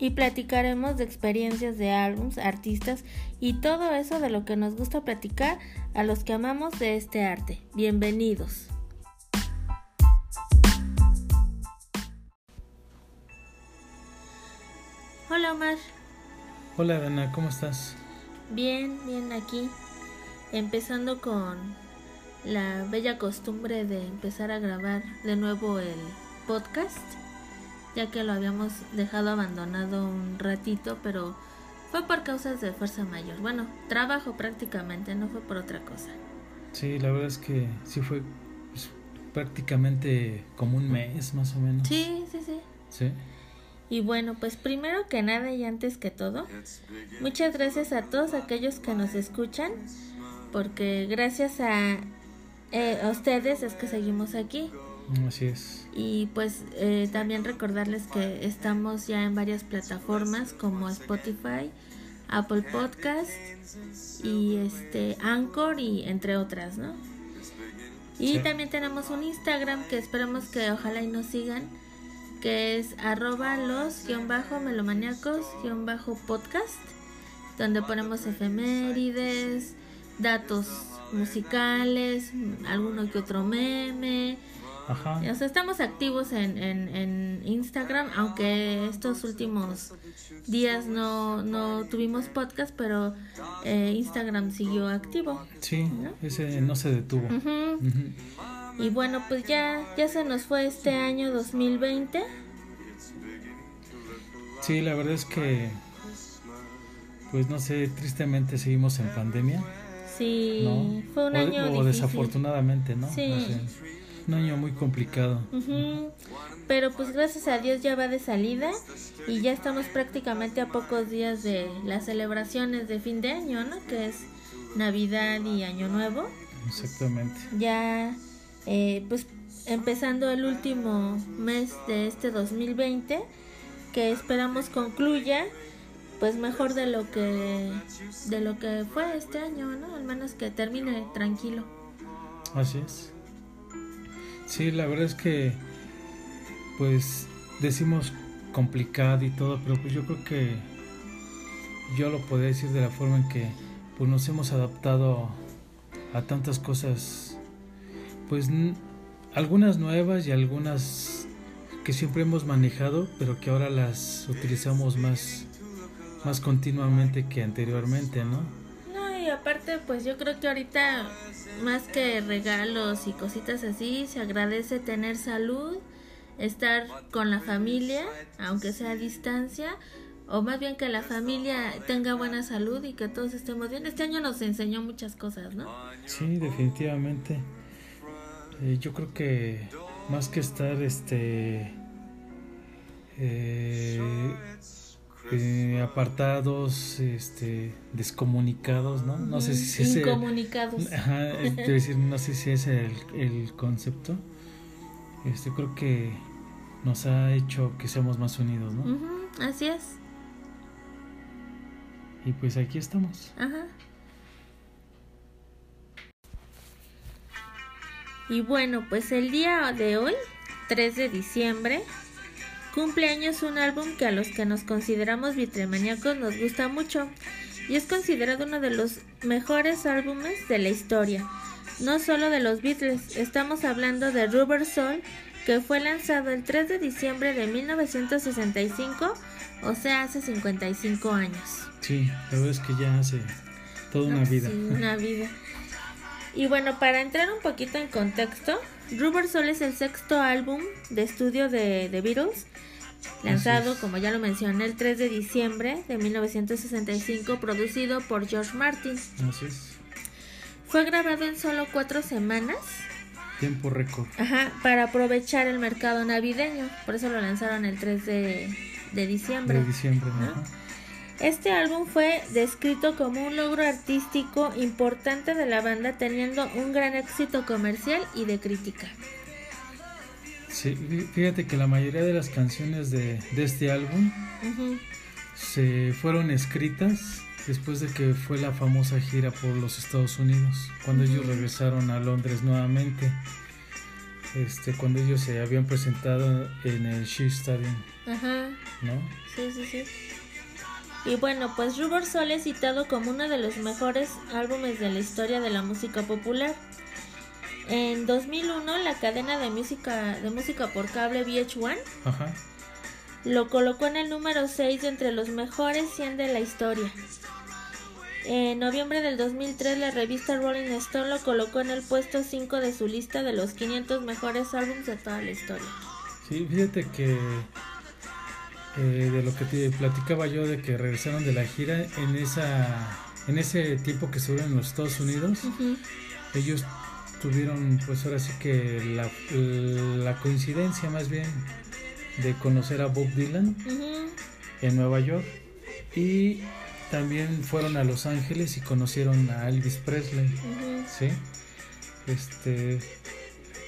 Y platicaremos de experiencias de álbums, artistas y todo eso de lo que nos gusta platicar a los que amamos de este arte. Bienvenidos. Hola Omar. Hola Dana, ¿cómo estás? Bien, bien aquí. Empezando con la bella costumbre de empezar a grabar de nuevo el podcast, ya que lo habíamos dejado abandonado un ratito, pero fue por causas de fuerza mayor. Bueno, trabajo prácticamente, no fue por otra cosa. Sí, la verdad es que sí fue pues, prácticamente como un mes más o menos. Sí, sí, sí. Sí. Y bueno, pues primero que nada y antes que todo, muchas gracias a todos aquellos que nos escuchan, porque gracias a, eh, a ustedes es que seguimos aquí. Así es. Y pues eh, también recordarles que estamos ya en varias plataformas como Spotify, Apple Podcast y este Anchor y entre otras, ¿no? Y Sí. también tenemos un Instagram que esperamos que ojalá y nos sigan, que es arroba los guion bajo melomaniacos guion bajo podcast, donde ponemos efemérides, datos musicales, alguno que otro meme, Ajá. o sea, estamos activos en, en, en Instagram, aunque estos últimos días no, no tuvimos podcast, pero eh, Instagram siguió activo. Sí, ¿No? ese no se detuvo. Y bueno, pues ya, ya se nos fue este año 2020. Sí, la verdad es que, pues no sé, tristemente seguimos en pandemia. Sí, ¿no? fue un o, año o difícil. desafortunadamente, ¿no? Sí. No sé, un año muy complicado. Pero pues gracias a Dios ya va de salida y ya estamos prácticamente a pocos días de las celebraciones de fin de año, ¿no? Que es Navidad y Año Nuevo. Exactamente. ya eh, pues empezando el último mes de este 2020 que esperamos concluya pues mejor de lo que de lo que fue este año no al menos que termine tranquilo Así es. Sí, la verdad es que, pues, decimos complicado y todo, pero pues yo creo que yo lo podría decir de la forma en que pues nos hemos adaptado a tantas cosas, pues algunas nuevas y algunas que siempre hemos manejado, pero que ahora las utilizamos más, más continuamente que anteriormente, ¿no? Aparte pues yo creo que ahorita más que regalos y cositas así se agradece tener salud estar con la familia aunque sea a distancia o más bien que la familia tenga buena salud y que todos estemos bien. Este año nos enseñó muchas cosas, ¿no? Sí, definitivamente. Eh, yo creo que más que estar este eh, eh, apartados, este descomunicados, ¿no? No sé si es el, Incomunicados. Ajá, es decir, no sé si es el, el concepto. Este creo que nos ha hecho que seamos más unidos, ¿no? Así es. Y pues aquí estamos. Ajá. Y bueno, pues el día de hoy, 3 de diciembre, cumpleaños un álbum que a los que nos consideramos vitremaníacos nos gusta mucho y es considerado uno de los mejores álbumes de la historia. No solo de los Beatles, estamos hablando de Rubber Soul, que fue lanzado el 3 de diciembre de 1965, o sea, hace 55 años. Sí, la verdad es que ya hace toda una vida. Sí, una vida. Y bueno, para entrar un poquito en contexto, Rubber Soul es el sexto álbum de estudio de The Beatles, lanzado, como ya lo mencioné, el 3 de diciembre de 1965, producido por George Martin. Así es. Fue grabado en solo cuatro semanas, Tiempo récord. ajá, para aprovechar el mercado navideño, por eso lo lanzaron el 3 de, de diciembre. De diciembre, ¿no? ajá. Este álbum fue descrito como un logro artístico importante de la banda, teniendo un gran éxito comercial y de crítica. Sí, fíjate que la mayoría de las canciones de, este álbum se fueron escritas después de que fue la famosa gira por los Estados Unidos, cuando ellos regresaron a Londres nuevamente, este, cuando ellos se habían presentado en el Shea Stadium, Ajá. ¿no? Sí, sí, sí. Y bueno, pues Rubber Soul es citado como uno de los mejores álbumes de la historia de la música popular. En 2001, la cadena de música, de música por cable VH1 Ajá. lo colocó en el número 6 entre los mejores 100 de la historia. En noviembre del 2003, la revista Rolling Stone lo colocó en el puesto 5 de su lista de los 500 mejores álbumes de toda la historia. Sí, fíjate que eh, de lo que te platicaba yo de que regresaron de la gira en esa en ese tiempo que estuvieron en los Estados Unidos, ellos tuvieron pues ahora sí que la, la coincidencia más bien de conocer a Bob Dylan en Nueva York y también fueron a Los Ángeles y conocieron a Elvis Presley, ¿sí? Este,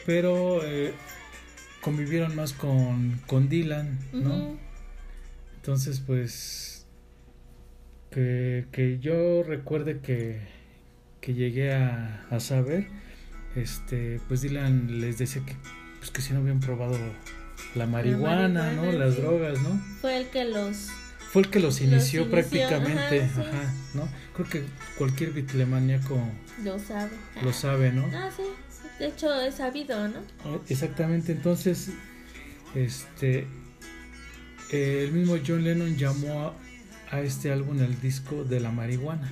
pero eh, convivieron más con, con Dylan, ¿no? Entonces, pues, que, que yo recuerde que, que llegué a, a, saber, este, pues Dylan les decía que, pues que si no habían probado la marihuana, la marihuana ¿no? Las drogas, ¿no? Fue el que los fue el que los inició, los inició prácticamente, ajá, sí. ajá, ¿no? Creo que cualquier bitlemaníaco lo sabe. Lo sabe, ¿no? Ah, sí. De hecho es sabido, ¿no? Exactamente. Entonces, este, el mismo John Lennon llamó a, a este álbum el disco de la marihuana.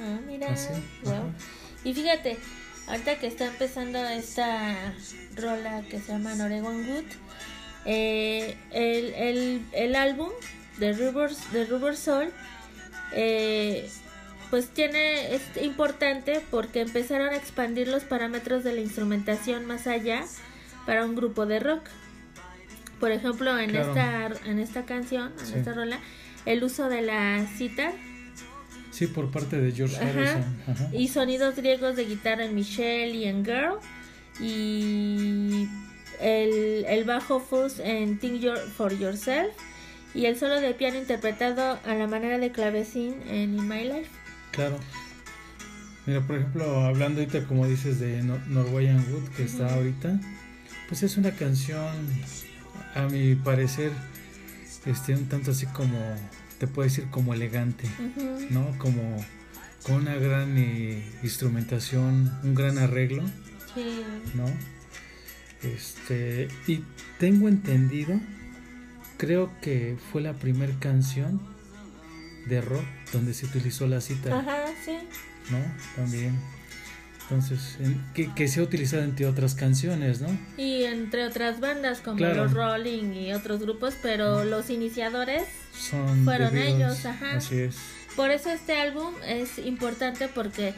Ah, mira. Así, wow. Y fíjate, ahorita que está empezando esta rola que se llama Oregon Good, eh, el, el, el álbum de Rivers de Rubber Soul eh, pues tiene es importante porque empezaron a expandir los parámetros de la instrumentación más allá para un grupo de rock por ejemplo en claro. esta en esta canción en sí. esta rola el uso de la cita sí por parte de George Ajá. Harrison Ajá. y sonidos griegos de guitarra en Michelle y en Girl y el, el bajo fuzz en Think Your, for Yourself y el solo de piano interpretado a la manera de clavecín en In My Life. Claro. Mira, por ejemplo, hablando ahorita como dices de Nor Norwegian Wood que uh -huh. está ahorita, pues es una canción a mi parecer este un tanto así como te puedo decir como elegante, uh -huh. ¿no? Como con una gran eh, instrumentación, un gran arreglo. Sí. ¿No? Este, y tengo entendido creo que fue la primera canción de rock donde se utilizó la cita. Ajá, sí. ¿No? También. Entonces, en, que, que, se ha utilizado entre otras canciones, ¿no? Y entre otras bandas como claro. los Rolling y otros grupos, pero los iniciadores Son fueron ellos, ajá. Así es. Por eso este álbum es importante porque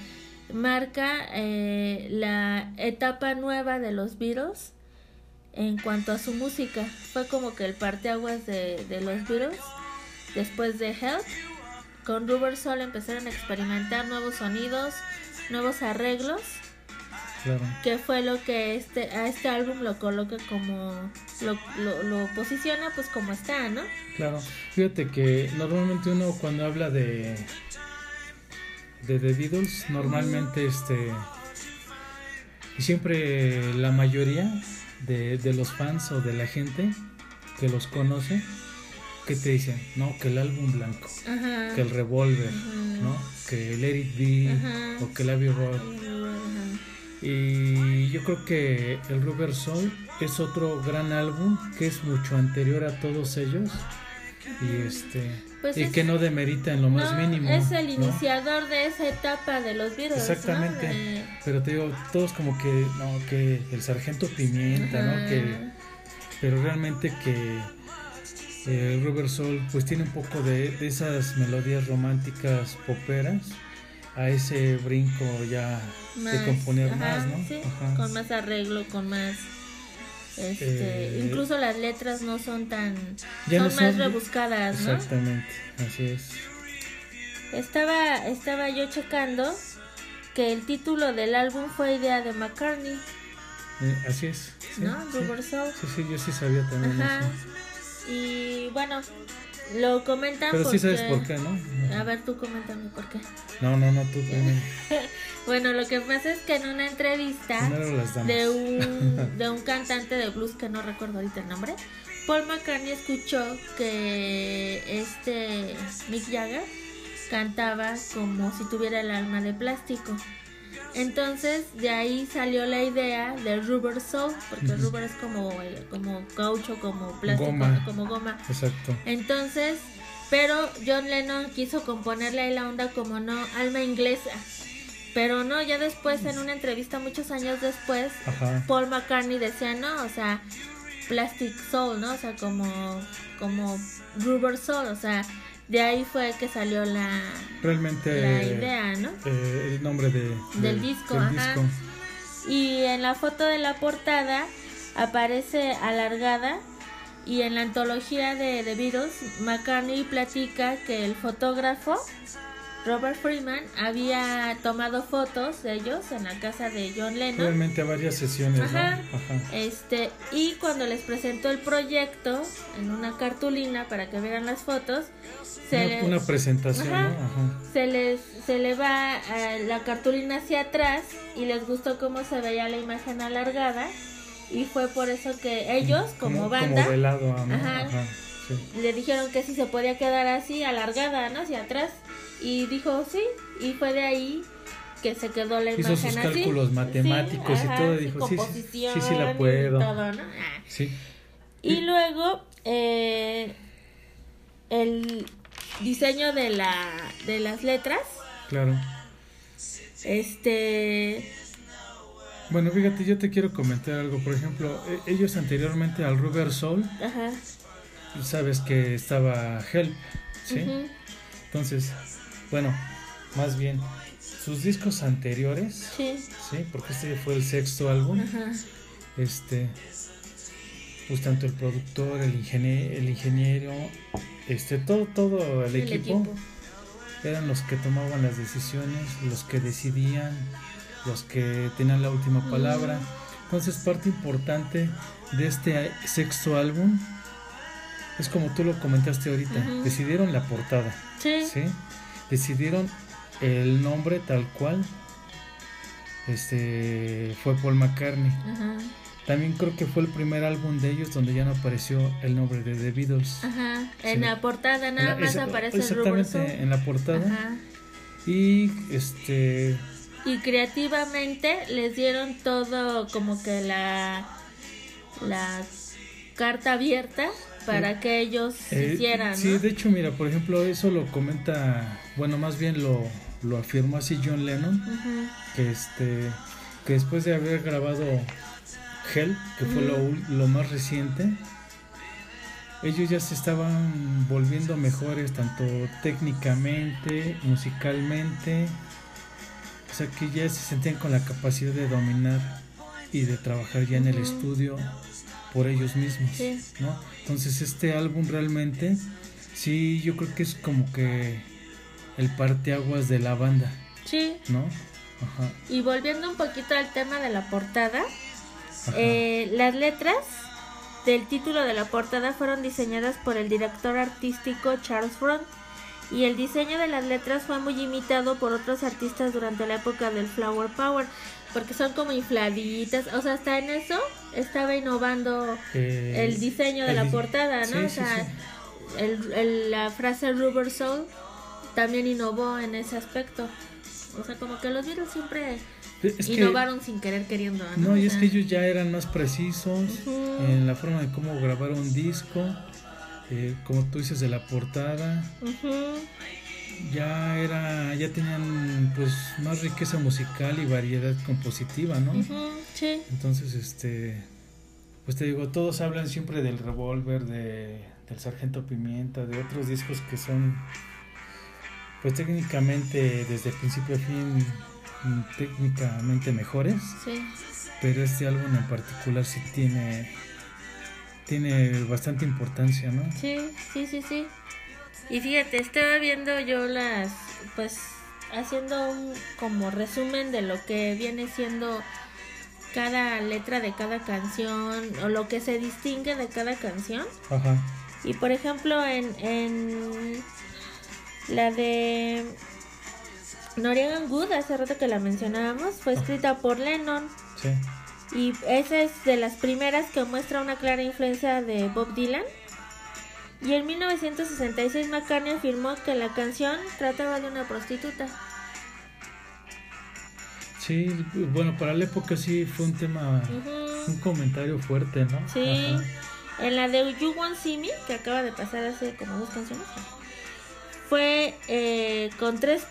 marca eh, la etapa nueva de los Beatles en cuanto a su música. Fue como que el parteaguas de, de los Beatles. Después de Help, con Rubber Soul empezaron a experimentar nuevos sonidos, nuevos arreglos. Claro. Que fue lo que este a este álbum lo coloca como lo, lo, lo, posiciona pues como está, ¿no? Claro. Fíjate que normalmente uno cuando habla de de The Beatles, normalmente este y siempre la mayoría de, de, los fans o de la gente que los conoce, que te dicen? No, que el álbum blanco, Ajá. que el revólver. ¿no? Que el Be Ajá. o que el Abbey Road. Y yo creo que el Rubber Soul es otro gran álbum que es mucho anterior a todos ellos y este pues y es, que no demerita en lo más mínimo. Es el ¿no? iniciador de esa etapa de los Beatles. Exactamente. ¿no? De... Pero te digo, todos como que, no, que el sargento pimienta, Ajá. ¿no? Que, pero realmente que eh, el Rubber Soul pues tiene un poco de, de, esas melodías románticas poperas a ese brinco ya más, de componer ajá, más, ¿no? Sí, con más arreglo, con más este, eh, incluso las letras no son tan ya son no más rebuscadas, exactamente, ¿no? así es. estaba, estaba yo checando que el título del álbum fue idea de McCartney, Eh, así es. Sí, ¿no? sí. Rubber Soul. Sí, sí, yo sí sabía también Ajá. eso. Y bueno, lo comentan Pero sí sabes porque- por qué, ¿no? A ver, tú coméntame por qué. No, no, no, tú primero. Bueno, lo que pasa es que en una entrevista de un, de un cantante de blues que no recuerdo ahorita el nombre, Paul McCartney escuchó que este Mick Jagger cantaba como si tuviera el alma de plástico. Entonces de ahí salió la idea del rubber soul, porque el rubber es como, como caucho, como plástico, Goma. como goma. Exacto. Entonces, pero John Lennon quiso componerle ahí la onda como no, alma inglesa. Pero no, ya después en una entrevista muchos años después, Ajá. Paul McCartney decía no, o sea, Plastic Soul, ¿no? O sea, como, como Rubber Soul, o sea, de ahí fue que salió la, Realmente. la idea, ¿no? eh, el nombre de, Del disco, ajá. disco. Y en la foto de la portada aparece alargada y en la antología de The Beatles, McCartney platica que el fotógrafo Robert Freeman había tomado fotos de ellos en la casa de John Lennon. Realmente varias sesiones, Ajá. ¿no? Ajá. Este, y cuando les presentó el proyecto en una cartulina para que vieran las fotos, se, Una, les, una presentación, Ajá. ¿no? Ajá. se les se le va eh, la cartulina hacia atrás y les gustó cómo se veía la imagen alargada y fue por eso que ellos como, banda Como de lado, ¿no? Ajá. Ajá. Sí. le dijeron que si se podía quedar así alargada, ¿no? Hacia atrás y dijo sí y fue de ahí que se quedó la Hizo imagen sus así. cálculos matemáticos y ajá, todo, dijo, sí, sí, sí, sí la y puedo. todo, ¿no? Ah. Sí. Y Y- luego eh, el diseño de la de las letras, Claro. este Bueno, fíjate, yo te quiero comentar algo. Por ejemplo, e- ellos anteriormente al Rubber Soul, ajá, sabes que estaba Help, ¿sí? Entonces, bueno, más bien, sus discos anteriores, sí, ¿sí? Porque este fue el sexto álbum, ajá, este, pues tanto el productor, el, ingenie- el ingeniero, este, todo, todo el, el equipo, equipo. eran los que tomaban las decisiones, los que decidían, los que tenían la última palabra. Entonces parte importante de este sexto álbum es como tú lo comentaste ahorita, decidieron la portada, Sí, ¿sí? Decidieron el nombre tal cual. Este fue Paul McCartney. ajá, También creo que fue el primer álbum de ellos donde ya no apareció el nombre de The Beatles. ajá. En Sí. la portada nada la- más esa- aparece el exactamente en la portada. Ajá. Y este Y creativamente les dieron todo como que la la carta abierta para que ellos Eh, hicieran, Sí, ¿no? de hecho, mira, por ejemplo, eso lo comenta, bueno, más bien lo, lo afirmó así John Lennon, que este que después de haber grabado Hell, que fue lo, lo más reciente, ellos ya se estaban volviendo mejores tanto técnicamente, musicalmente, o sea que ya se sentían con la capacidad de dominar y de trabajar ya en el estudio por ellos mismos, Sí. ¿no? Entonces este álbum realmente, sí, yo creo que es como que el parteaguas de la banda, Sí, ¿no? Ajá. y volviendo un poquito al tema de la portada, eh, las letras del título de la portada fueron diseñadas por el director artístico Charles Front y el diseño de las letras fue muy imitado por otros artistas durante la época del Flower Power porque son como infladitas, o sea, hasta en eso estaba innovando Eh, el diseño de el la portada, ¿no? sí, o sea, sí. el- el- la frase Rubber Soul también innovó en ese aspecto. O sea, como que los Beatles siempre Es que- innovaron sin querer queriendo. No, No, y es que ellos ya eran más precisos en la forma de cómo grabar un disco, eh, como tú dices de la portada, ujú, ya era, ya tenían pues más riqueza musical y variedad compositiva, ¿no? sí, Entonces, este, pues te digo, todos hablan siempre del revólver, de, del Sargento Pimienta, de otros discos que son, pues técnicamente desde principio a fin, técnicamente mejores. sí. pero este álbum en particular sí tiene tiene bastante importancia, ¿no? Sí, sí, sí, sí. Y fíjate, estaba viendo yo las, pues, haciendo un como resumen de lo que viene siendo cada letra de cada canción o lo que se distingue de cada canción. Ajá. Y por ejemplo, en, en la de Noriega Good, hace rato que la mencionábamos, fue escrita por Lennon. Sí. Y esa es de las primeras que muestra una clara influencia de Bob Dylan. Y en 1966 McCartney afirmó que la canción trataba de una prostituta. Sí, bueno, para la época sí fue un tema, Ujú. un comentario fuerte, ¿no? Sí. Ajá. En la de You Want See Me, que acaba de pasar hace como dos canciones, fue eh, con 3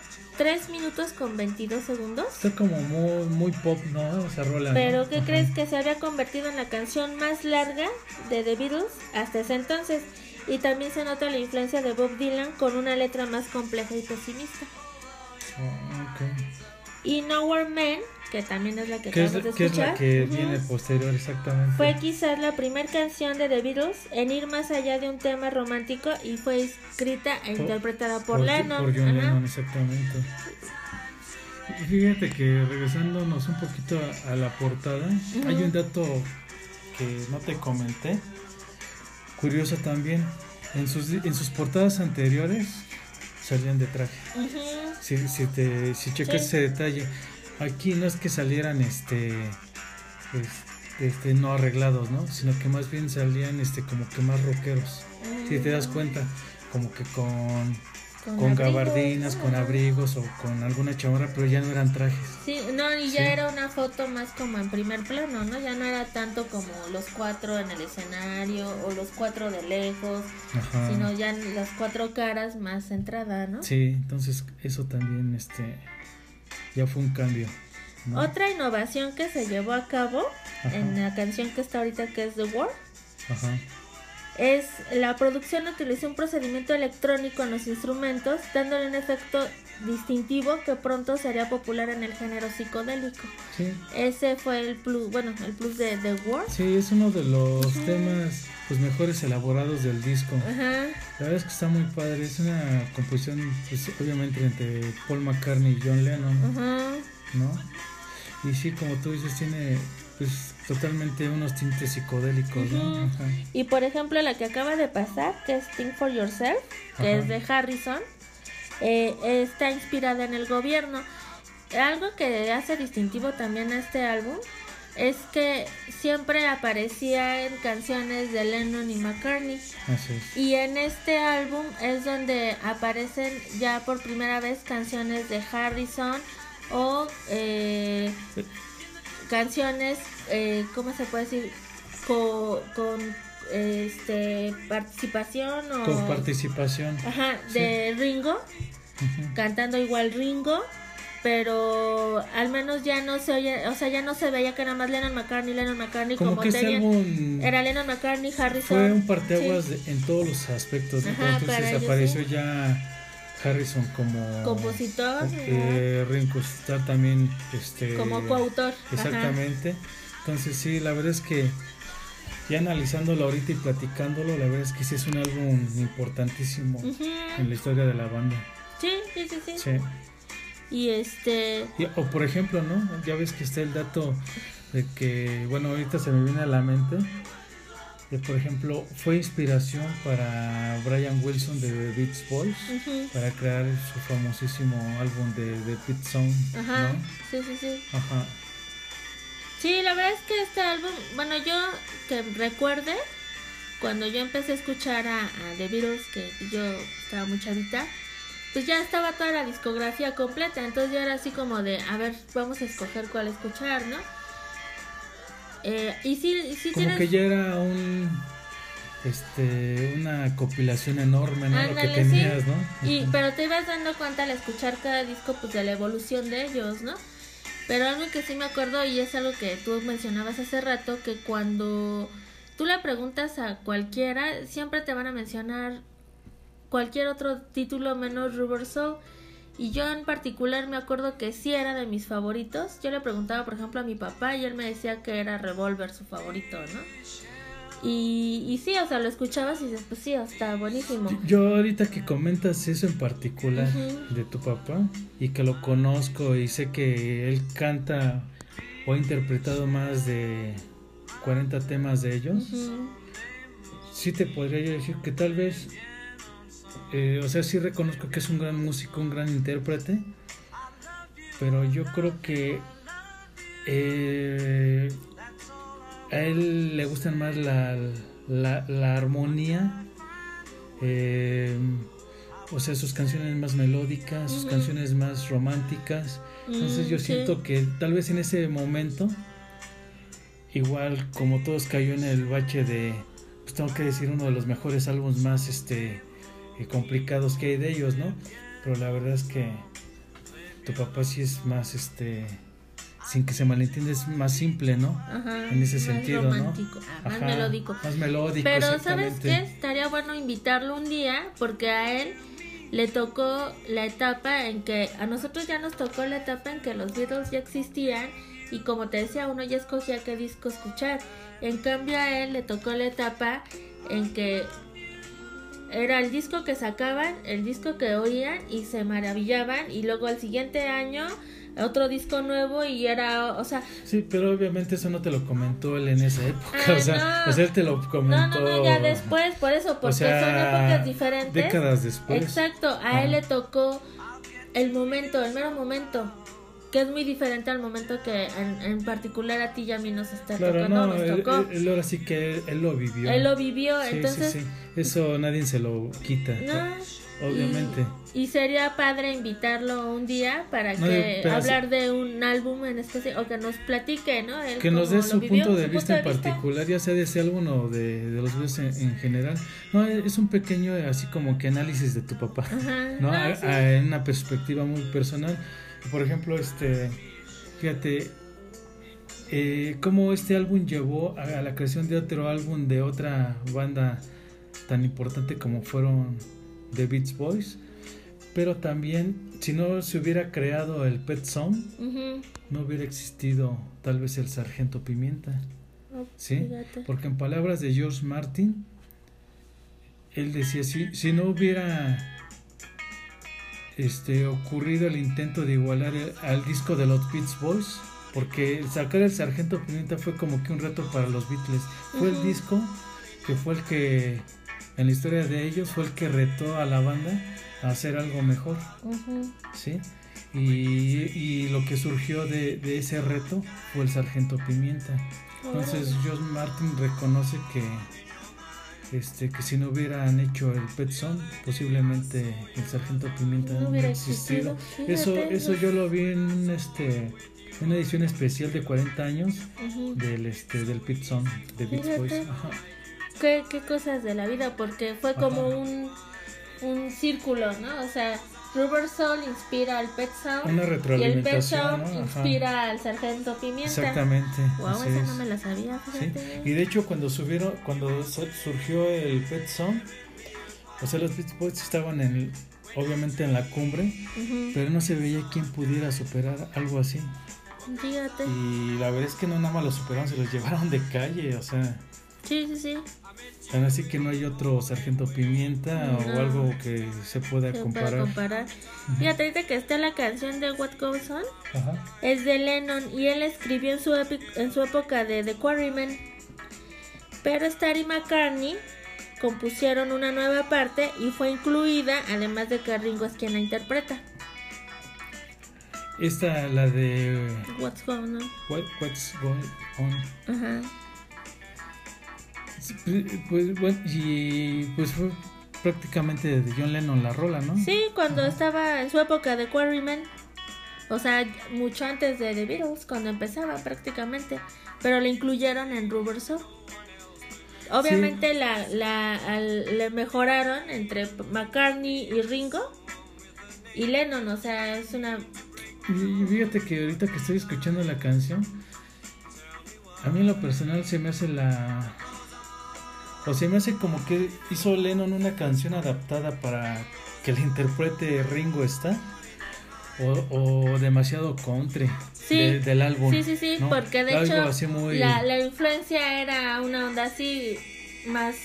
minutos con 22 segundos. Está como muy, muy pop, ¿no? Esa rola. ¿no? Pero ¿qué Ajá. crees que se había convertido en la canción más larga de The Beatles hasta ese entonces? Y también se nota la influencia de Bob Dylan con una letra más compleja y pesimista. Oh, ok. Y Nowhere Man, que también es la que ¿Qué es, acabamos de qué es la escuchar, que viene posterior exactamente? fue quizás la primera canción de The Beatles en ir más allá de un tema romántico y fue escrita e Por- interpretada por, Por- Lennon. Por John. Lennon, exactamente. Y fíjate que regresándonos un poquito a, a la portada, hay un dato que no te comenté, curioso también. En sus, en sus portadas anteriores salían de traje. Si, si, te, si checas Sí. ese detalle, aquí no es que salieran este, pues, este no arreglados, ¿no? Sino que más bien salían este como que más rockeros. Si te das cuenta, como que con con gabardinas, con abrigos o con alguna chamarra, pero ya no eran trajes. Sí, no, y ya Sí. era una foto más como en primer plano, ¿no? Ya no era tanto como los cuatro en el escenario o los cuatro de lejos, Ajá. sino ya las cuatro caras más centrada, ¿no? Sí, entonces eso también este ya fue un cambio. ¿no? Otra innovación que se llevó a cabo Ajá. en la canción que está ahorita que es The War Ajá. Es la producción utilizó un procedimiento electrónico en los instrumentos, dándole un efecto distintivo que pronto sería popular en el género psicodélico. Sí. Ese fue el plus, bueno, el plus de The War. Sí, es uno de los temas pues mejores elaborados del disco. Ajá. La verdad es que está muy padre, es una composición pues, obviamente entre Paul McCartney y John Lennon, Ajá. ¿no? Y sí, como tú dices, tiene pues totalmente unos tintes psicodélicos, ¿no? Ajá. Y por ejemplo, la que acaba de pasar, que es Think for Yourself, que Ajá. es de Harrison, eh, está inspirada en el gobierno. Algo que hace distintivo también a este álbum es que siempre aparecía en canciones de Lennon y McCartney. Así es. Y en este álbum es donde aparecen ya por primera vez canciones de Harrison o eh, canciones, eh, ¿cómo se puede decir? Co- con este participación o Con participación. ajá, de Ringo, cantando igual Ringo, pero al menos ya no se oye, o sea, ya no se veía que era más Lennon McCartney, Lennon McCartney Como, como, que tenían- era Lennon McCartney, Harrison. fue un parteaguas sí. en todos los aspectos. Ajá, Entonces apareció sí. ya Harrison como Compositor, eh, Ringo Starr también este como coautor. ajá. exactamente. Entonces sí, la verdad es que ya analizándolo ahorita y platicándolo, la verdad es que sí es un álbum importantísimo en la historia de la banda. Sí, sí, sí, sí. Sí. Y este, Y- o por ejemplo, ¿no? Ya ves que está el dato de que, bueno, ahorita se me viene a la mente, de por ejemplo, fue inspiración para Brian Wilson de The Beach Boys para crear su famosísimo álbum de The Beat Song, ajá, ¿no? sí, sí, sí. Ajá. Sí, la verdad es que este álbum, bueno, yo que recuerde, cuando yo empecé a escuchar a, a The Beatles, que yo estaba muy chavita, pues ya estaba toda la discografía completa, entonces ya era así como de, a ver, vamos a escoger cuál escuchar, ¿no? Eh, y sí, sí Como tienes... que ya era un este una compilación enorme, ¿no? Lo que tenías, sí. ¿no? Y, pero te ibas dando cuenta al escuchar cada disco pues de la evolución de ellos, ¿no? Pero algo que sí me acuerdo y es algo que tú mencionabas hace rato, que cuando tú le preguntas a cualquiera, siempre te van a mencionar cualquier otro título menos Rubber Soul. Y yo en particular me acuerdo que sí era de mis favoritos. Yo le preguntaba, por ejemplo, a mi papá y él me decía que era Revolver su favorito, ¿no? Y, y sí, o sea, lo escuchabas y dices, pues sí, está buenísimo. Yo ahorita que comentas eso en particular de tu papá y que lo conozco y sé que él canta o ha interpretado más de 40 temas de ellos, sí te podría yo decir que tal vez, eh, o sea, sí reconozco que es un gran músico, un gran intérprete, pero yo creo que eh, a él le gustan más la, la, la armonía, eh, o sea, sus canciones más melódicas, sus canciones más románticas. Entonces yo Mm, sí. siento que tal vez en ese momento, igual como todos cayó en el bache de, pues tengo que decir uno de los mejores álbumes más este complicados que hay de ellos, ¿no? Pero la verdad es que tu papá sí es más este sin que se malentienda es más simple, ¿no? Ajá, en ese más sentido, ¿no? romántico, ah, más Ajá, melódico. Más melódico, Pero ¿sabes qué? Estaría bueno invitarlo un día porque a él le tocó la etapa en que a nosotros ya nos tocó la etapa en que los Beatles ya existían y como te decía uno ya escogía qué disco escuchar. En cambio a él le tocó la etapa en que era el disco que sacaban, el disco que oían y se maravillaban y luego al siguiente año otro disco nuevo y era, o sea, Sí, pero obviamente eso no te lo comentó él en esa época, Ah, o sea, no. o sea, él te lo no, comentó. no, no, ya después, por eso, porque o sea, son épocas diferentes. Décadas después. Exacto, a Ajá. él le tocó el momento, el mero momento, que es muy diferente al momento que en, en particular a ti y a mí nos está Claro, tocando, no, nos tocó. él- él ahora sí que él, él lo vivió. Él lo vivió, Sí, sí, entonces, sí. Eso nadie se lo quita, no, obviamente. Y, y sería padre invitarlo un día para No, que hablar de un álbum en especie o que nos platique, ¿no? Él Que nos dé su vivió, punto de su vista en punto de vista. particular, ya sea de ese álbum o de, de los videos en, en general. No, es un pequeño, así como que análisis de tu papá, Ajá, ¿no? no, A- sí. a- en una perspectiva muy personal. Por ejemplo, este, fíjate, eh, cómo este álbum llevó a, a la creación de otro álbum de otra banda tan importante como fueron The Beach Boys. Pero también, si no se hubiera creado el Pet Song, no hubiera existido tal vez el Sargento Pimienta. Oh, ¿Sí? fíjate. Porque en palabras de George Martin, él decía, si, si no hubiera este, ocurrido el intento de igualar el- al disco de los Beach Boys, porque sacar el Sargento Pimienta fue como que un reto para los Beatles. Fue el disco que fue el que, en la historia de ellos, fue el que retó a la banda a hacer algo mejor. ¿sí? Y, y lo que surgió de, de ese reto fue el Sargento Pimienta. Entonces George Martin reconoce que este que si no hubieran hecho el Pet Son, posiblemente el Sargento Pimienta No hubiera existido. existido, Eso, eso yo lo vi en un, este una edición especial de 40 años del este del Pet Son de Fíjate. Boys. Ajá. ¿Qué, qué cosas de la vida, porque fue como Ajá. un, un círculo, ¿no? O sea, Rubber Soul inspira al Pet Sound Una y el Pet retroalimentación, Sound inspira al Sargento Pimienta. Exactamente. Wow, esa es. no me la sabía, Sí, fíjate. y de hecho cuando subieron, cuando su- surgió el Pet Song, o sea, los Beach Boys estaban en, obviamente en la cumbre, pero no se veía quién pudiera superar algo así. Fíjate. Y la verdad es que no nada más lo superaron, se los llevaron de calle, o sea, Sí, sí, sí. tan así que no hay otro Sargento Pimienta o algo que se pueda Se puede comparar. comparar. Fíjate ahorita que está la canción de What Goes On. Ajá. Es de Lennon y él escribió en su, en su época de The Quarrymen. Pero Star y McCartney compusieron una nueva parte y fue incluida, además de que Ringo es quien la interpreta. Esta, la de What's going on? What- What's Going On. Ajá. Pues bueno, y pues fue prácticamente de John Lennon la rola, ¿no? Sí, cuando estaba en su época de Quarrymen. O sea, mucho antes de The Beatles, cuando empezaba prácticamente. Pero la incluyeron en Rubber Soul. Obviamente la, la, al- le mejoraron entre McCartney y Ringo y Lennon. O sea, es una... Y fíjate que ahorita que estoy escuchando la canción, a mí en lo personal se me hace la... O se me hace como que hizo Lennon una canción adaptada para que la interprete Ringo Starr. o, demasiado country del álbum. Sí, sí, sí, porque de hecho la, la, influencia era una onda así más,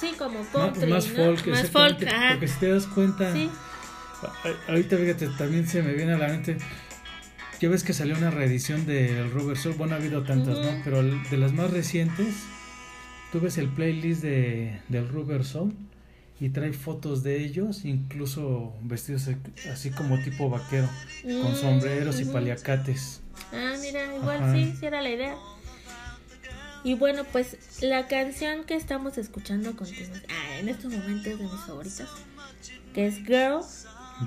sí, como country. Más, folk, más folk porque si te das cuenta, ahorita fíjate, también se me viene a la mente, ya ves que salió una reedición del Rubber Soul, bueno, ha habido tantas, ¿no? Pero de las más recientes, tú ves el playlist de, del Rubber Soul y trae fotos de ellos, incluso vestidos así como tipo vaquero, con mm, sombreros y paliacates. Ah, mira, igual sí, sí era la idea. Y bueno, pues la canción que estamos escuchando ah, en estos momentos de mis favoritas, que es Girl.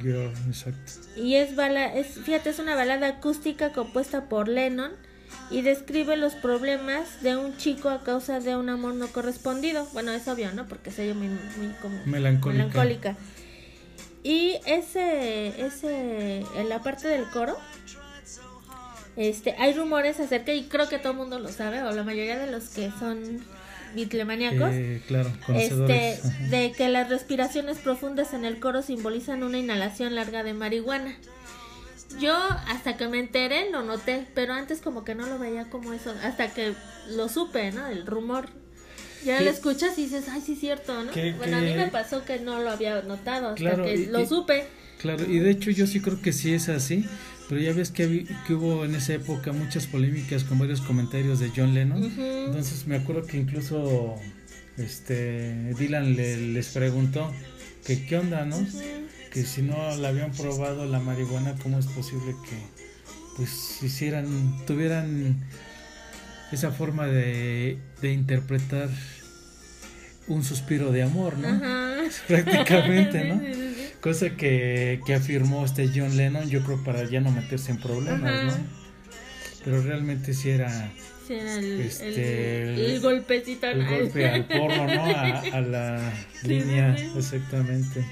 Girl, exacto. Y es, bala, es, fíjate, es una balada acústica compuesta por Lennon y describe los problemas de un chico a causa de un amor no correspondido. Bueno, es obvio, ¿no? Porque ella muy, muy como melancólica. Y ese, ese, en la parte del coro, este, hay rumores acerca, y creo que todo el mundo lo sabe, o la mayoría de los que son bitlemaníacos, eh, claro, este, de que las respiraciones profundas en el coro simbolizan una inhalación larga de marihuana. Yo hasta que me enteré lo noté, pero antes como que no lo veía como eso, hasta que lo supe, ¿no? El rumor. Ya lo escuchas y dices, ay, sí es cierto, ¿no? bueno, a mí me pasó que no lo había notado hasta que lo supe. Claro, y de hecho yo sí creo que sí es así, pero ya ves que, que hubo en esa época muchas polémicas con varios comentarios de John Lennon. Entonces me acuerdo que incluso este Dylan les preguntó que qué onda, ¿no? Que si no la habían probado la marihuana, ¿cómo es posible que pues hicieran, tuvieran esa forma de, de interpretar un suspiro de amor, ¿no? Prácticamente, ¿no? Cosa que, que, afirmó este John Lennon, yo creo para ya no meterse en problemas, ¿no? Pero realmente sí era... Sí el, este, el, golpecito el golpe al porro, ¿no? A, la línea, exactamente.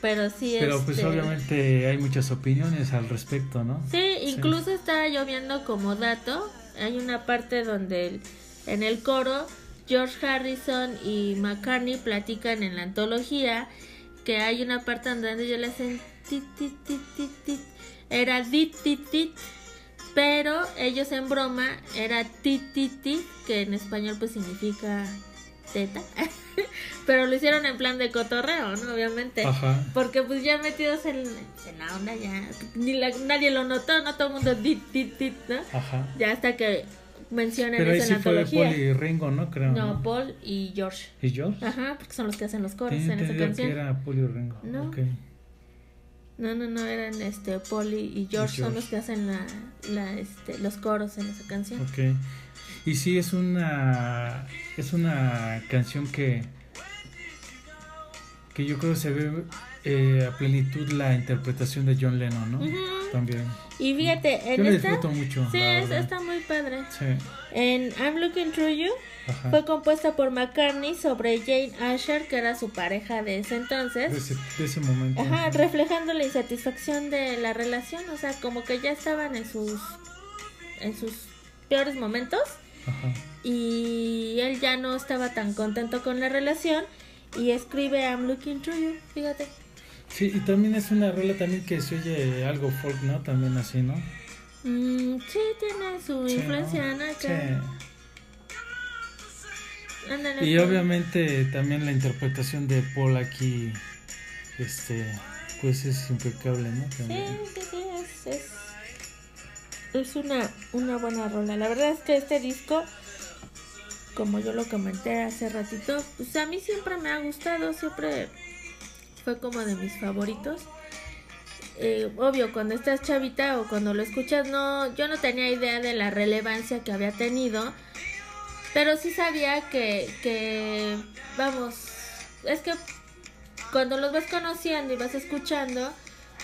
Pero sí Pero pues este, obviamente hay muchas opiniones al respecto, ¿no? Sí, incluso estaba lloviendo como dato. Hay una parte donde en el coro George Harrison y McCartney platican en la antología que hay una parte donde yo le hacen tit, tit, tit, tit, era dit, tit, tit, pero ellos en broma era tit, tit, tit, que en español pues significa teta. Pero lo hicieron en plan de cotorreo, ¿no? Obviamente. Porque pues ya metidos en, la onda ya, ni nadie lo notó, no todo el mundo dit, dit, dit, ¿no? Ajá. Ya hasta que mencionen Pero ahí sí fue Paul y Ringo, ¿no? Creo. No, Paul y George. ¿Y George? Ajá, porque son los que hacen los coros en esa canción. que era Paul y Ringo. No. No, no, no, eran este Paul y George, son los que hacen la, la, este, los coros en esa canción. Ok. Y sí, es una, es una canción que, que yo creo se ve eh, a plenitud la interpretación de John Lennon, ¿no? También. Y fíjate, en yo esta, disfruto mucho. Sí, está muy padre. Sí. En I'm Looking Through You fue compuesta por McCartney sobre Jane Asher, que era su pareja de ese entonces. De ese, momento. Ajá, reflejando la insatisfacción de la relación, o sea, como que ya estaban en sus en sus peores momentos y él ya no estaba tan contento con la relación y escribe I'm looking through you, fíjate. Sí, y también es una rola también que se oye algo folk, ¿no? También así, ¿no? Mm, sí, tiene su influencia, ¿no? Sí. y obviamente también la interpretación de Paul aquí, este, pues es impecable, ¿no? Sí, sí, sí, es es una, una buena rola. La verdad es que este disco, como yo lo comenté hace ratito, pues a mí siempre me ha gustado, siempre fue como de mis favoritos. Eh, obvio, cuando estás chavita o cuando lo escuchas, no, yo no tenía idea de la relevancia que había tenido, pero sí sabía que, que, vamos, es que cuando los vas conociendo y vas escuchando,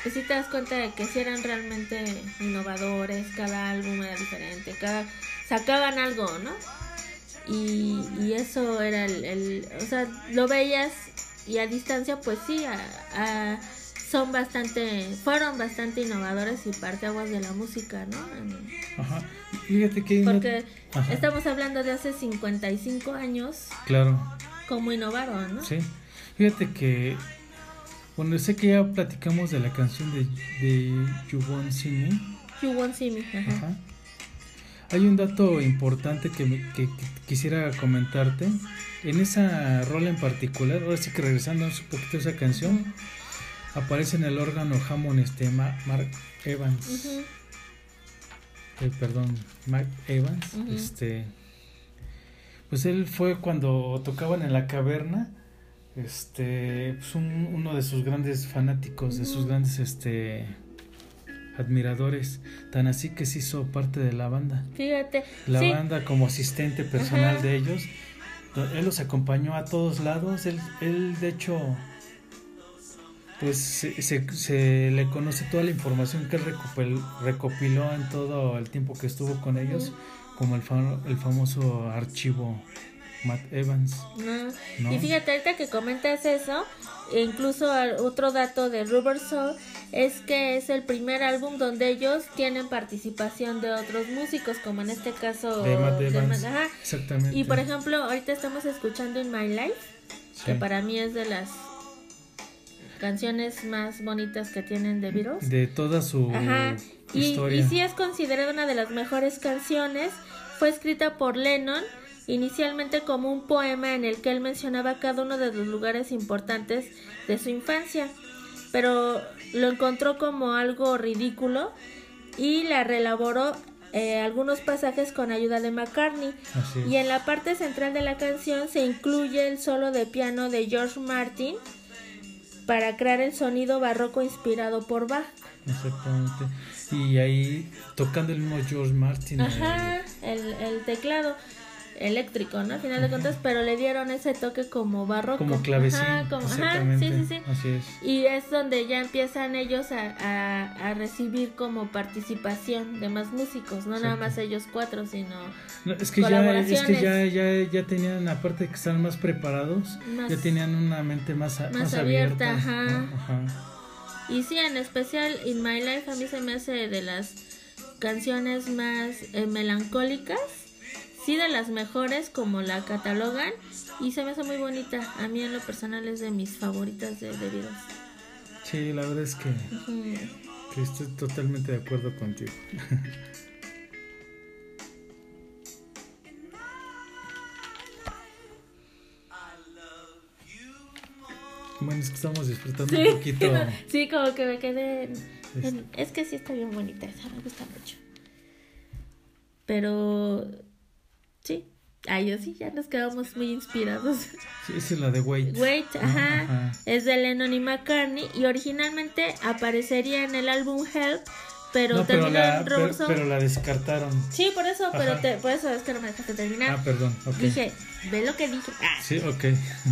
pues sí te das cuenta de que si eran realmente innovadores, cada álbum era diferente, cada sacaban algo, ¿no? Y, y eso era el, o sea, lo veías y a distancia pues sí, son bastante, fueron bastante innovadores y parteaguas de la música, ¿no? Ajá. Fíjate que Porque estamos hablando de hace 55 años. Claro. Como innovaron, ¿no? Sí. Fíjate que Bueno, sé que ya platicamos de la canción de, de You Won't See Me. You Won't See Me. Ajá. Ajá. Hay un dato importante que, me- que- que quisiera comentarte. En esa rola en particular, ahora sí que regresando un poquito a esa canción, aparece en el órgano Hammond este Ma- Mark Evans. Eh, perdón, Mark Evans. Este. Pues él fue cuando tocaban en la caverna. Este. Pues un- uno de sus grandes fanáticos, de sus grandes este admiradores. Tan así que se hizo parte de la banda. Fíjate. La sí. banda como asistente personal Ajá. de ellos. Él los acompañó a todos lados. Él, él de hecho, pues se, se- se le conoce toda la información que él recopil- recopiló en todo el tiempo que estuvo con ellos, como el, fa- el famoso archivo Matt Evans. Y fíjate, ahorita que comentas eso, e incluso otro dato de Rubber Soul es que es el primer álbum donde ellos tienen participación de otros músicos, como en este caso de Matt de Evans. Matt-. Exactamente. Y por ejemplo, ahorita estamos escuchando In My Life, Sí. que para mí es de las canciones más bonitas que tienen de Beatles. de toda su Ajá. Y, historia. y sí es considerada una de las mejores canciones. Fue escrita por Lennon inicialmente como un poema en el que él mencionaba cada uno de los lugares importantes de su infancia, pero lo encontró como algo ridículo y la reelaboró eh, algunos pasajes con ayuda de McCartney. Y en la parte central de la canción se incluye el solo de piano de George Martin para crear el sonido barroco inspirado por Bach. Exactamente. Y ahí tocando el mismo George Martin. Ajá, eh, el, el teclado eléctrico, ¿no? Al final de cuentas, pero le dieron ese toque como barroco. como clavecín. Ajá, como- ajá, exactamente. sí, sí, sí. Así es. Y es donde ya empiezan ellos a, a, a recibir como participación de más músicos, no nada más ellos cuatro, sino No, es que ya, es que ya, ya, ya tenían, aparte de que estaban más preparados, Más- ya tenían una mente más, más más abierta, abierta. ajá. ¿no? Ajá. Y sí, en especial In My Life a mí se me hace de las canciones más eh, melancólicas, sí de las mejores como la catalogan y se me hace muy bonita. A mí en lo personal es de mis favoritas de, Beatles. Sí, la verdad es que, que estoy totalmente de acuerdo contigo. Bueno, es que estamos disfrutando Sí, un poquito. sí, como que me quedé... en- en- es que sí está bien bonita esa, me gusta mucho. Pero... Sí. Ay, yo sí, ya nos quedamos muy inspirados. Sí, es la de Wait. Wait, ajá, Ajá. es de Lennon y McCartney y originalmente aparecería en el álbum Help, pero No, pero terminó la, en pero, pero la descartaron. Sí, por eso, pero Ajá. te, por eso es que no me dejaste terminar. Ah, perdón. ok. Dije, ve lo que dije. Ah. Sí, ok.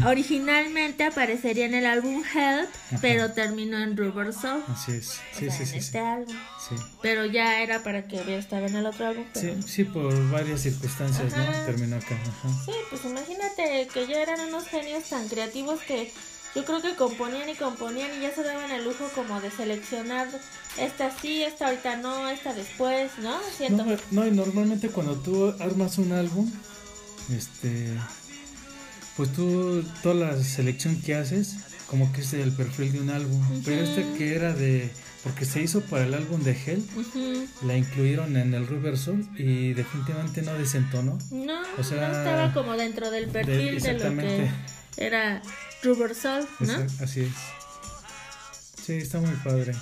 Originalmente aparecería en el álbum Help, pero terminó en Rubber Soul. Así es. o Sí, sea, sí, en sí. este Sí. álbum. sí. Pero ya era para que hubiera estado en el otro álbum. Sí, Pero... sí, por varias circunstancias, Ajá. ¿no? Terminó acá. Ajá. Sí, pues imagínate que ya eran unos genios tan creativos que yo creo que componían y componían y ya se daban el lujo como de seleccionar esta sí, esta ahorita no, esta después, ¿no? Siento. No, no, y normalmente cuando tú armas un álbum, este, pues tú, toda la selección que haces, como que es el perfil de un álbum. Pero este que era de, porque se hizo para el álbum de Hell, Ujú. la incluyeron en el Rubber Soul y definitivamente no desentonó. No, O sea, no estaba como dentro del perfil de, lo que era Rubber Soul, ¿no? Así es. Sí, está muy padre.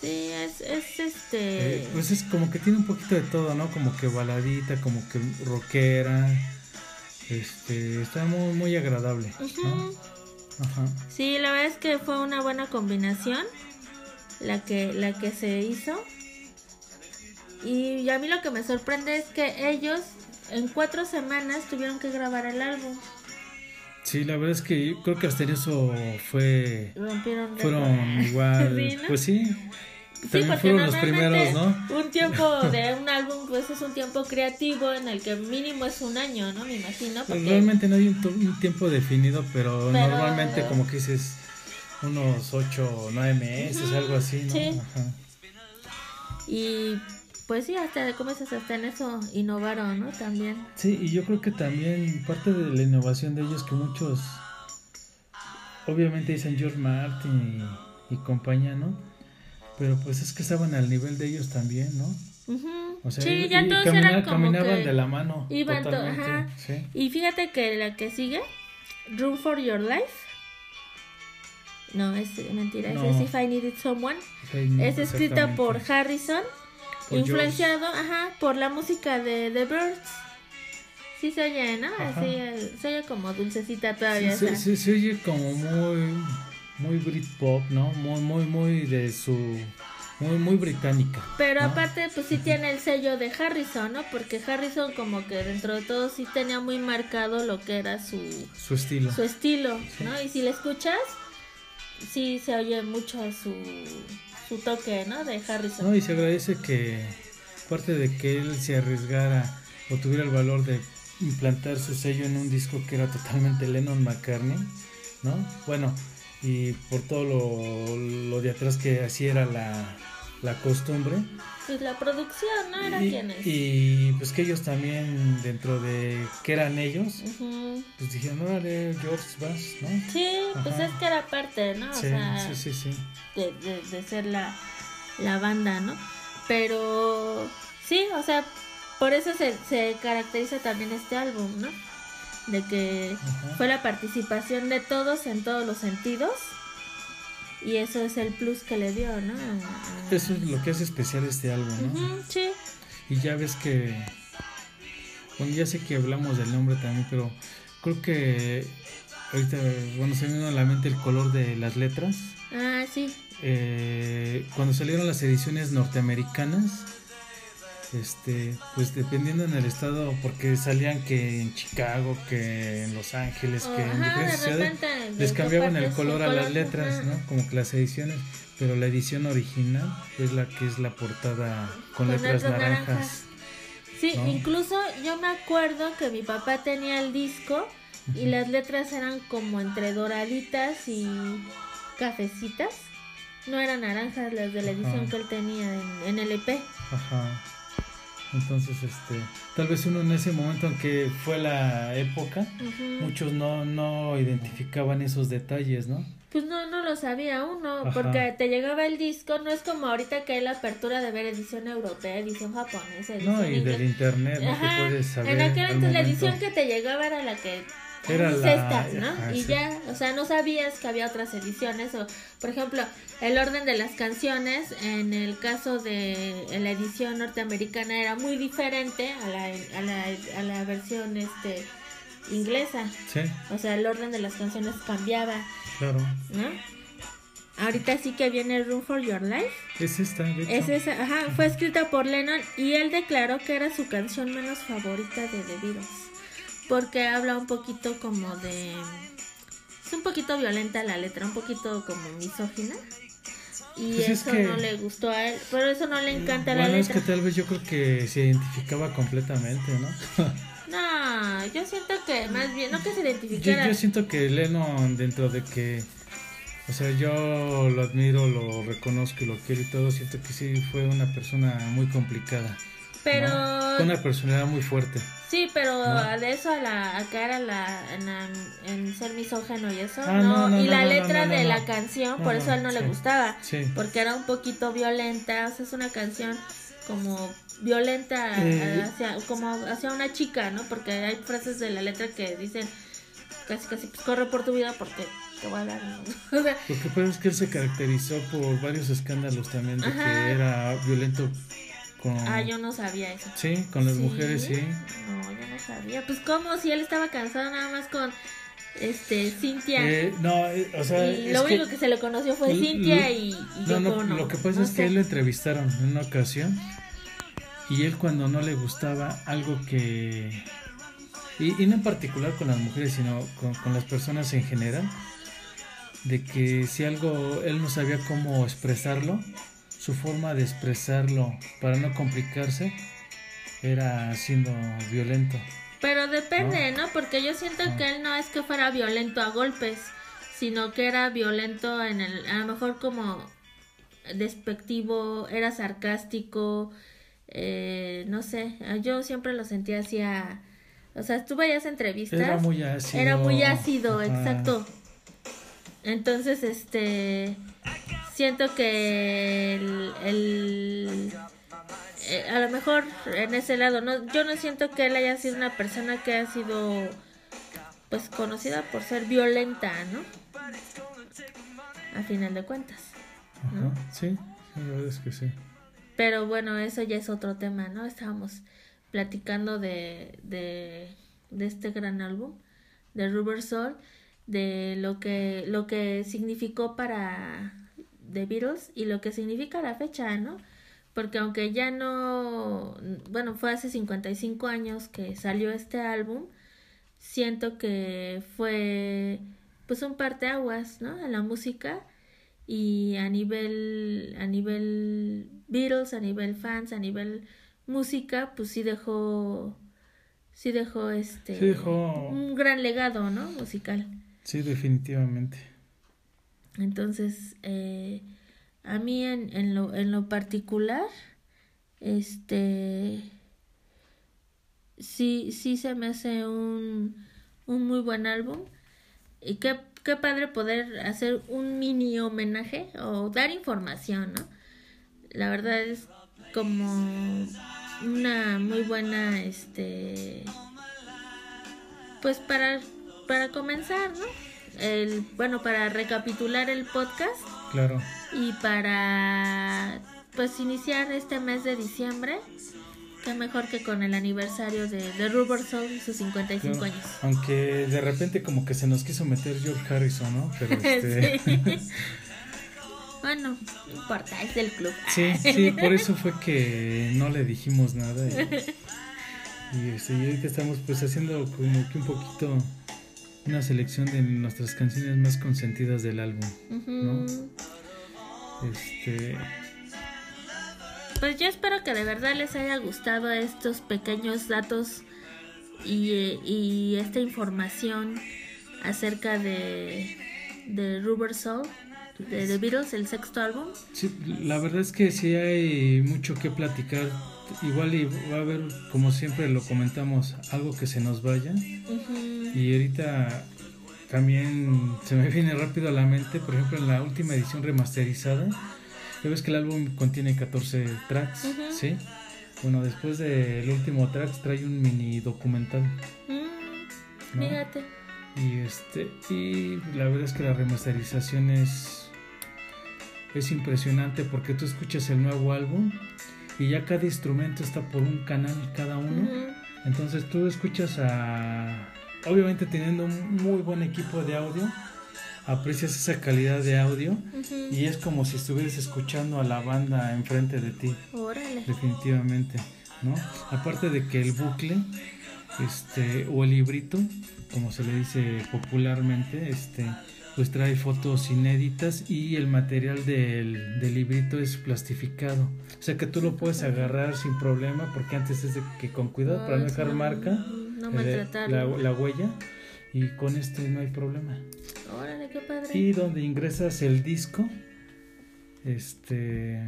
Sí, es, es este... Eh, pues es como que tiene un poquito de todo, ¿no? Como que baladita, como que rockera. Este, está muy, muy agradable, ¿no? Ujú. Ajá. Sí, la verdad es que fue una buena combinación la que, la que se hizo. Y a mí lo que me sorprende es que ellos en cuatro semanas tuvieron que grabar el álbum. Sí, la verdad es que yo creo que hasta en eso fue Rompieron fueron igual, Sí, ¿no? pues sí. Sí, También porque fueron los primeros, ¿no? Un tiempo de un álbum, pues es un tiempo creativo en el que mínimo es un año, ¿no? Me imagino. Porque... Realmente no hay un, un tiempo definido, pero, Pero- normalmente como que dices unos 8 o 9 meses, algo así, ¿no? Sí. Ajá. Y pues sí, hasta, ¿cómo dices? Hasta en eso innovaron, ¿no? También. Sí, y yo creo que también parte de la innovación de ellos que muchos obviamente dicen George Martin y, compañía, ¿no? Pero pues es que estaban al nivel de ellos también, ¿no? O sea, sí, ya todos eran como caminaban de la mano. Iban ajá. Y fíjate que la que sigue, Room for Your Life. No, es mentira, es If I Needed Someone. es escrita por Harrison, influenciado ajá, por la música de The Birds. Sí se oye, ¿no? Así, se oye como dulcecita todavía. Sí, se oye como muy, muy Britpop, ¿no? Muy, muy, muy de su muy muy británica. Pero aparte pues sí tiene el sello de Harrison, ¿no? Porque Harrison como que dentro de todo sí tenía muy marcado lo que era su su estilo. Su estilo, ¿no? Y si le escuchas sí se oye mucho su su toque, ¿no? De Harrison. No, y se agradece que parte de que él se arriesgara o tuviera el valor de implantar su sello en un disco que era totalmente Lennon McCartney, ¿no? Bueno, y por todo lo, lo de atrás que así era la, la costumbre. Pues la producción, ¿no? Era y, Y pues que ellos también, dentro de que eran ellos, pues dijeron, órale, George, vas, ¿no? Sí, pues es que era parte, ¿no? O sí, sea, sí, sí, sí. De, de, de ser la, la banda, ¿no? Pero sí, o sea, por eso se, se caracteriza también este álbum, ¿no? De que fue la participación de todos en todos los sentidos y eso es el plus que le dio, ¿no? Eso es lo que hace especial este álbum, ¿no? sí. Y ya ves que, bueno, ya sé que hablamos del nombre también, pero creo que ahorita, bueno, se me vino a la mente el color de las letras. Ah, sí. Eh, cuando salieron las ediciones norteamericanas, este, pues dependiendo en el estado, porque salían que en Chicago, que en Los Ángeles, que en diferentes ciudades, les cambiaban el color a las letras, ¿no? Como que las ediciones, pero la edición original es la que es la portada con, letras, naranjas. Sí, incluso yo me acuerdo que mi papá tenía el disco y las letras eran como entre doraditas y cafecitas. No eran naranjas las de la edición que él tenía en, en el EP. Ajá. Entonces, este, tal vez uno en ese momento, aunque fue la época, muchos no, no identificaban esos detalles, ¿no? Pues no, no lo sabía uno, porque te llegaba el disco, no es como ahorita que hay la apertura de ver edición europea, edición japonesa, edición No, y del internet, ¿no? Que puedes saber en aquel entonces la edición que te llegaba era la que era la, ¿no? y ya, o sea, no sabías que había otras ediciones o, por ejemplo, el orden de las canciones en el caso de la edición norteamericana era muy diferente a la, a la, a la versión este inglesa. Sí. O sea, el orden de las canciones cambiaba. Claro. ¿No? Ahorita sí que viene Room for Your Life. Es esta, de hecho. Es esa, ajá, fue escrita por Lennon y él declaró que era su canción menos favorita de The Beatles porque habla un poquito como de... Es un poquito violenta la letra, un poquito como misógina. Y pues eso no le gustó a él, pero eso no le encanta la letra. es que tal vez yo creo que se identificaba completamente, ¿no? no, yo siento que más bien, no que se identificara. Yo, yo siento que Lennon dentro de que... O sea, yo lo admiro, lo reconozco y lo quiero y todo, siento que sí fue una persona muy complicada. Pero... Una personalidad muy fuerte. Sí, pero de eso a, la, a caer a la, en, ser misógeno y eso, ah, no, y la letra de la canción, por eso a él no le gustaba, porque era un poquito violenta, o sea, es una canción como violenta eh, hacia, como hacia una chica, ¿no? Porque hay frases de la letra que dicen casi casi pues corre por tu vida porque te voy a dar Lo que pasa es que él se caracterizó por varios escándalos también de que era violento Ah, yo no sabía eso. Sí, con las mujeres, sí. No, yo no sabía. Pues como si él estaba cansado nada más con este Cintia. Eh, no, eh, o sea, y lo único que, se le conoció fue Cintia y, y no, no, Lo que pasa es que él lo entrevistaron en una ocasión y él cuando no le gustaba algo que y, y no en particular con las mujeres, sino con, con las personas en general, de que si algo él no sabía cómo expresarlo, su forma de expresarlo para no complicarse era siendo violento. Pero depende, ¿no? Porque yo siento ah. que él no es que fuera violento a golpes, sino que era violento en el, a lo mejor como despectivo, era sarcástico, eh, no sé, yo siempre lo sentía así a, o sea, tú veías entrevistas. Era muy ácido. Era muy ácido, exacto. Entonces, este, siento que el, eh, a lo mejor en ese lado, no, yo no siento que él haya sido una persona que ha sido, pues, conocida por ser violenta, ¿no? A final de cuentas. Sí, la verdad es que sí. Pero bueno, eso ya es otro tema, ¿no? Estábamos platicando de, de, de este gran álbum, de Rubber Soul de lo que, lo que significó para The Beatles y lo que significa la fecha, ¿no? Porque aunque ya no, bueno, fue hace 55 años que salió este álbum, siento que fue pues un parteaguas, ¿no? En la música y a nivel, a nivel Beatles, a nivel fans, a nivel música, pues sí dejó, sí dejó este, sí dejó... un gran legado, ¿no? Musical. Sí, definitivamente. Entonces, eh, a mí en, en, lo, en lo particular, este, sí, sí se me hace un, un muy buen álbum. Y qué, qué padre poder hacer un mini homenaje o dar información, ¿no? La verdad es como una muy buena, este, pues para para comenzar, ¿no? El, bueno, para recapitular el podcast. Claro. Y para, pues, iniciar este mes de diciembre. Qué mejor que con el aniversario de, de Rubber Soul y sus 55 años. Aunque de repente como que se nos quiso meter George Harrison, ¿no? Pero este... bueno, no importa, es del club. Sí, sí, por eso fue que no le dijimos nada. Y, este, y ahorita estamos pues haciendo como que un poquito una selección de nuestras canciones más consentidas del álbum, ¿no? Este pues yo espero que de verdad les haya gustado estos pequeños datos y, y esta información acerca de, de Rubber Soul, de The Beatles, el sexto álbum. Sí, la verdad es que sí hay mucho que platicar igual y va a haber, como siempre lo comentamos, algo que se nos vaya. Y ahorita también se me viene rápido a la mente, por ejemplo, en la última edición remasterizada, ya ves que el álbum contiene 14 tracks, ¿sí? Bueno, después del último track trae un mini documental. Mm, fíjate. Y este y la verdad es que la remasterización es es impresionante porque tú escuchas el nuevo álbum y ya cada instrumento está por un canal cada uno. Entonces tú escuchas a... Obviamente teniendo un muy buen equipo de audio, aprecias esa calidad de audio y es como si estuvieras escuchando a la banda enfrente de ti. Definitivamente, ¿no? Aparte de que el bucle, este, o el librito, como se le dice popularmente, este, pues trae fotos inéditas y el material del, del, librito es plastificado. O sea que tú lo puedes agarrar sin problema porque antes es de que con cuidado para no dejar marca no eh, la, la, huella y con este no hay problema. Órale, qué padre. Y donde ingresas el disco, este...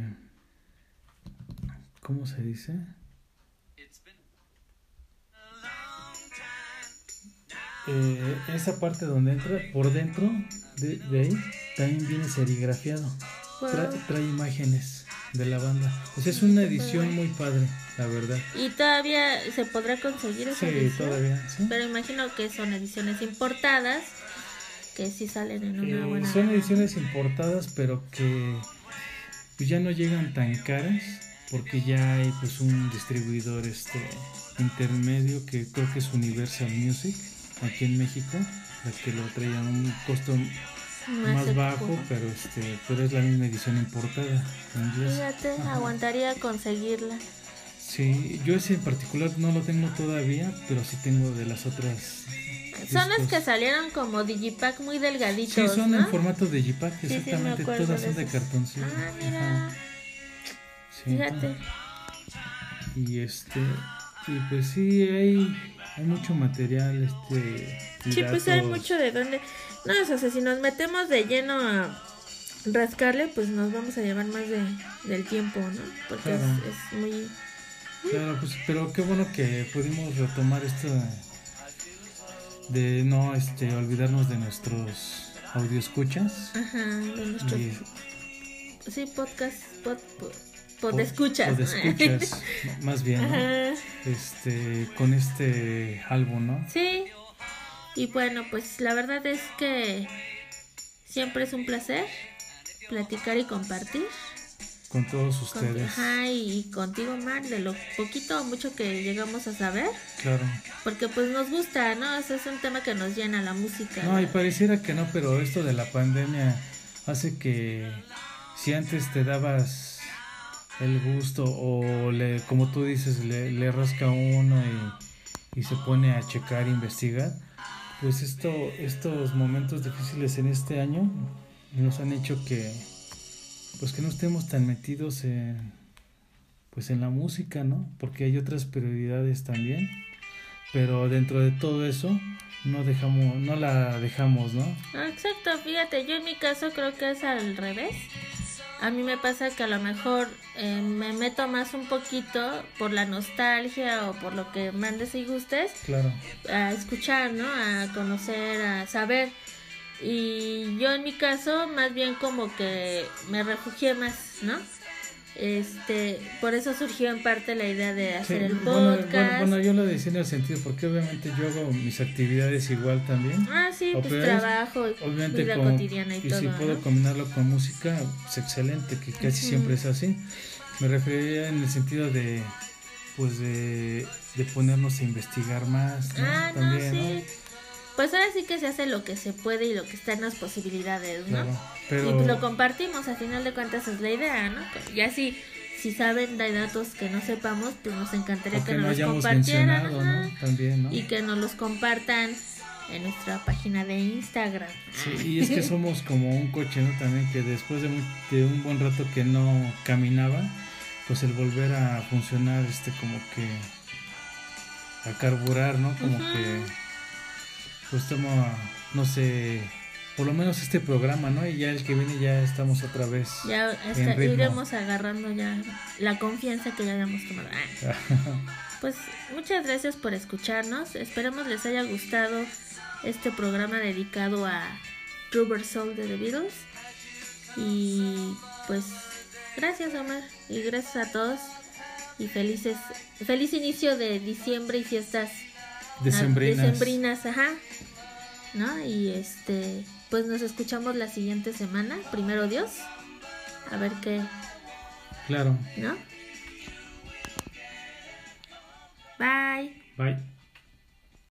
¿Cómo se dice? Eh, esa parte donde entra por dentro de, ahí también viene serigrafiado. Trae, imágenes de la banda. O sea es una edición muy padre la verdad. Y todavía se podrá conseguir esa sí, todavía pero imagino que son ediciones importadas que sí salen en una buena son ediciones importadas pero que pues ya no llegan tan caras porque ya hay pues un distribuidor este intermedio que creo que es Universal Music aquí en México, la que lo traía a un costo más, bajo, pero este, pero es la misma edición importada. Fíjate, aguantaría conseguirla. Sí, yo ese en particular no lo tengo todavía, pero sí tengo de las otras. Son las que salieron como digipack muy delgaditos. Sí, son en formato digipack, exactamente. todas son de, cartoncito. Ah, mira. Fíjate. Y este, y pues sí, hay hay mucho material, este... Sí, pues hay mucho de dónde... No, o sea, si nos metemos de lleno a rascarle, pues nos vamos a llevar más de, del tiempo, ¿no? Porque es, muy... Claro, pues, pero qué bueno que pudimos retomar esto de no este olvidarnos de nuestros audio escuchas. Ajá, de nuestros. Y- Sí, podcast. Pod, pod, pod- podescuchas. podescuchas, más bien, ¿no? Este, con este álbum, ¿no? Sí. Y bueno, pues la verdad es que siempre es un placer platicar y compartir. Con todos Con- ustedes. ajá, y contigo, Mar, de lo poquito o mucho que llegamos a saber. Claro. Porque pues nos gusta, ¿no? Es un tema que nos llena la música. No, y pareciera que no, pero esto de la pandemia hace que si antes te dabas el gusto o le, como tú dices, le, rasca uno y, y se pone a checar, investigar, pues esto, estos momentos difíciles en este año nos han hecho que pues que no estemos tan metidos en pues en la música, ¿no? Porque hay otras prioridades también, pero dentro de todo eso no dejamos, no la dejamos, ¿no? Ah, Exacto, fíjate, yo en mi caso creo que es al revés. A mí me pasa que a lo mejor eh, me meto más un poquito por la nostalgia o por lo que mandes y gustes Claro, a escuchar, ¿no? A conocer, a saber. Y yo en mi caso más bien como que me refugié más, ¿no? Este, por eso surgió en parte la idea de hacer Sí, el bueno, podcast. bueno, bueno, yo lo decía en el sentido porque obviamente yo hago mis actividades igual también. ah, sí, o pues peores, trabajo, Obviamente vida cotidiana y, y todo, si puedo ¿no? combinarlo con música, es excelente, que casi Ujú. siempre es así. Me refería en el sentido de pues de, de ponernos a investigar más, ¿no? Ah, no, También, sí. Pues ahora sí que se hace lo que se puede y lo que está en las posibilidades, ¿no? Claro, Y pues lo compartimos, al final de cuentas es la idea, ¿no? Ya si, si saben de datos que no sepamos, pues nos encantaría o que que no nos los compartieran. mencionado, ajá, ¿no? También, ¿no? Y que nos los compartan en nuestra página de Instagram. Sí, y es que somos como un coche, ¿no? También que después de, mu- de un buen rato que no caminaba, pues el volver a funcionar, este, como que a carburar, ¿no? Como que, pues toma, no sé, por lo menos este programa, ¿no? Y ya el que viene ya estamos otra vez. Ya En está- ritmo. iremos agarrando ya la confianza que ya habíamos tomado. Ah. Pues muchas gracias por escucharnos. Esperemos les haya gustado este programa dedicado a Rubber Soul de The Beatles. Y pues gracias Omar y gracias a todos y felices feliz inicio de diciembre y fiestas Decembrinas. decembrinas, ajá. ¿No? Y este pues nos escuchamos la siguiente semana, primero Dios. A ver qué, Claro. ¿no? Bye. Bye.